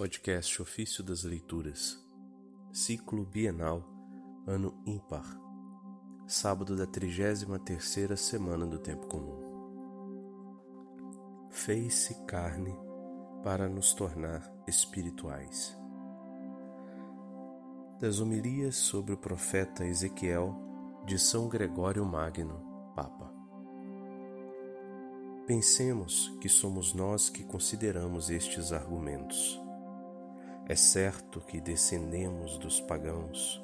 Podcast Ofício das Leituras, Ciclo Bienal, Ano Ímpar, sábado da 33ª semana do Tempo Comum. Fez-se carne para nos tornar espirituais. Das homilias sobre o profeta Ezequiel de São Gregório Magno, Papa. Pensemos que somos nós que consideramos estes argumentos é certo que descendemos dos pagãos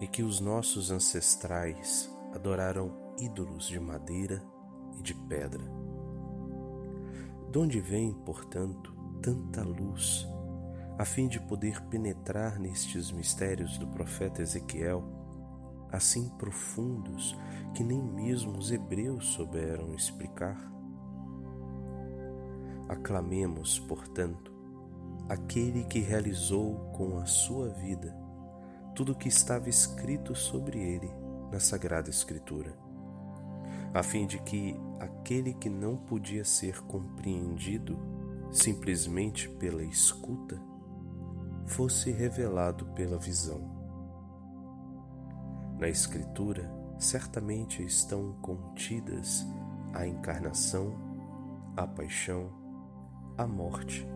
e que os nossos ancestrais adoraram ídolos de madeira e de pedra. De onde vem, portanto, tanta luz a fim de poder penetrar nestes mistérios do profeta Ezequiel, assim profundos que nem mesmo os hebreus souberam explicar? Aclamemos, portanto, aquele que realizou com a sua vida tudo o que estava escrito sobre ele na Sagrada Escritura, a fim de que aquele que não podia ser compreendido simplesmente pela escuta fosse revelado pela visão. Na Escritura, certamente estão contidas a encarnação, a paixão, a morte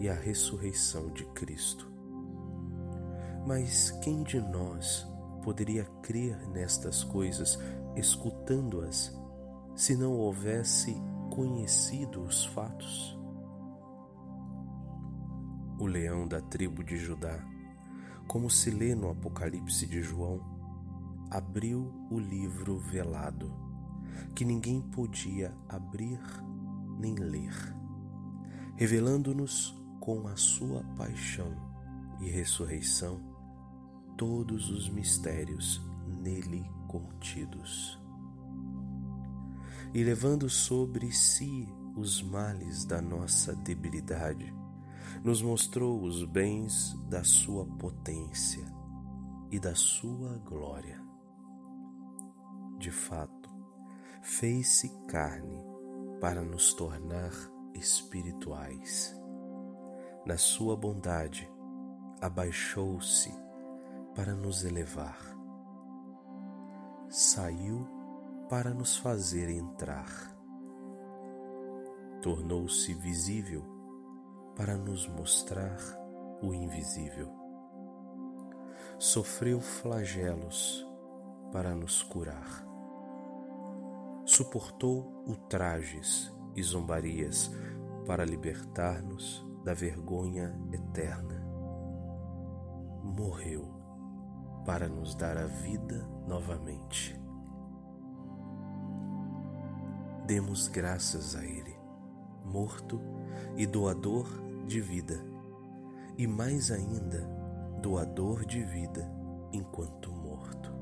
e a ressurreição de Cristo. Mas quem de nós poderia crer nestas coisas escutando-as se não houvesse conhecido os fatos? O leão da tribo de Judá, como se lê no Apocalipse de João, abriu o livro velado, que ninguém podia abrir nem ler, revelando-nos com a sua paixão e ressurreição todos os mistérios nele contidos. E levando sobre si os males da nossa debilidade, nos mostrou os bens da sua potência e da sua glória. De fato, fez-se carne para nos tornar espirituais na sua bondade, abaixou-se para nos elevar. Saiu para nos fazer entrar. Tornou-se visível para nos mostrar o invisível. Sofreu flagelos para nos curar. Suportou ultrajes e zombarias para libertar-nos da vergonha eterna. Morreu para nos dar a vida novamente. Demos graças a Ele, morto e doador de vida, e mais ainda, doador de vida enquanto morto.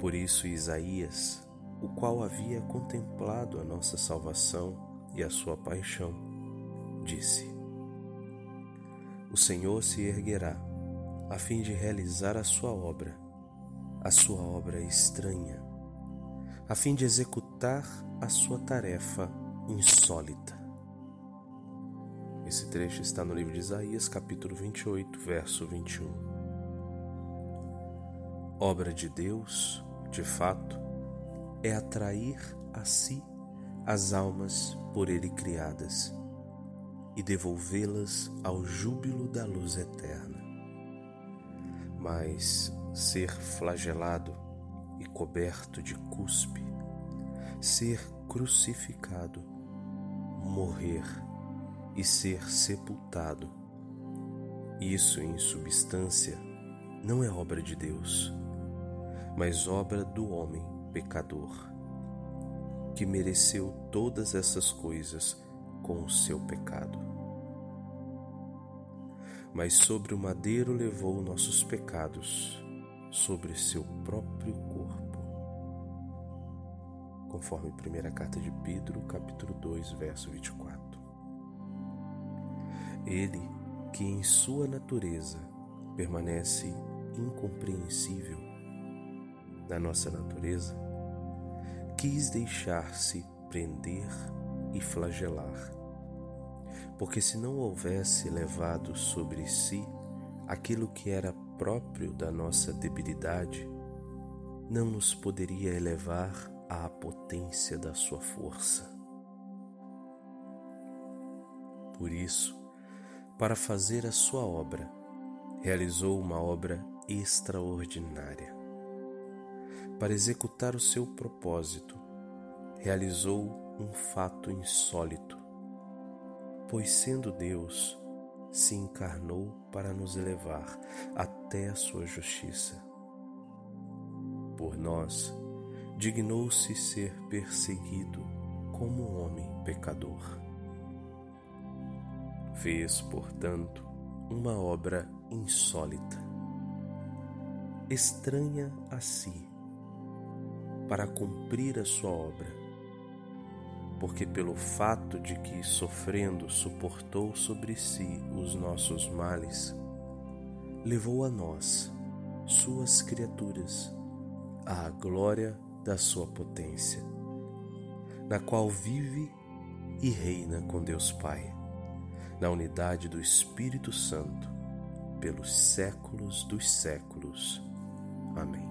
Por isso, Isaías, o qual havia contemplado a nossa salvação e a sua paixão, disse: O Senhor se erguerá a fim de realizar a sua obra, a sua obra estranha, a fim de executar a sua tarefa insólita. Esse trecho está no livro de Isaías, capítulo 28, verso 21. Obra de Deus, de fato, é atrair a si as almas por ele criadas e devolvê-las ao júbilo da luz eterna. Mas ser flagelado e coberto de cuspe, ser crucificado, morrer e ser sepultado, isso em substância não é obra de Deus, mas obra do homem pecador, que mereceu todas essas coisas com o seu pecado. Mas sobre o madeiro levou nossos pecados sobre seu próprio corpo. Conforme primeira carta de Pedro, capítulo 2, verso 24. Ele, que em sua natureza permanece incompreensível na nossa natureza, quis deixar-se prender e flagelar Porque se não houvesse levado sobre si aquilo que era próprio da nossa debilidade, não nos poderia elevar à potência da sua força. Por isso, para fazer a sua obra, realizou uma obra extraordinária. Para executar o seu propósito, realizou um fato insólito, pois, sendo Deus, se encarnou para nos elevar até a sua justiça. Por nós, dignou-se ser perseguido como um homem pecador. Fez, portanto, uma obra insólita, estranha a si, para cumprir a sua obra, porque pelo fato de que, sofrendo, suportou sobre si os nossos males, levou a nós, suas criaturas, à glória da sua potência, na qual vive e reina com Deus Pai, na unidade do Espírito Santo pelos séculos dos séculos. Amém.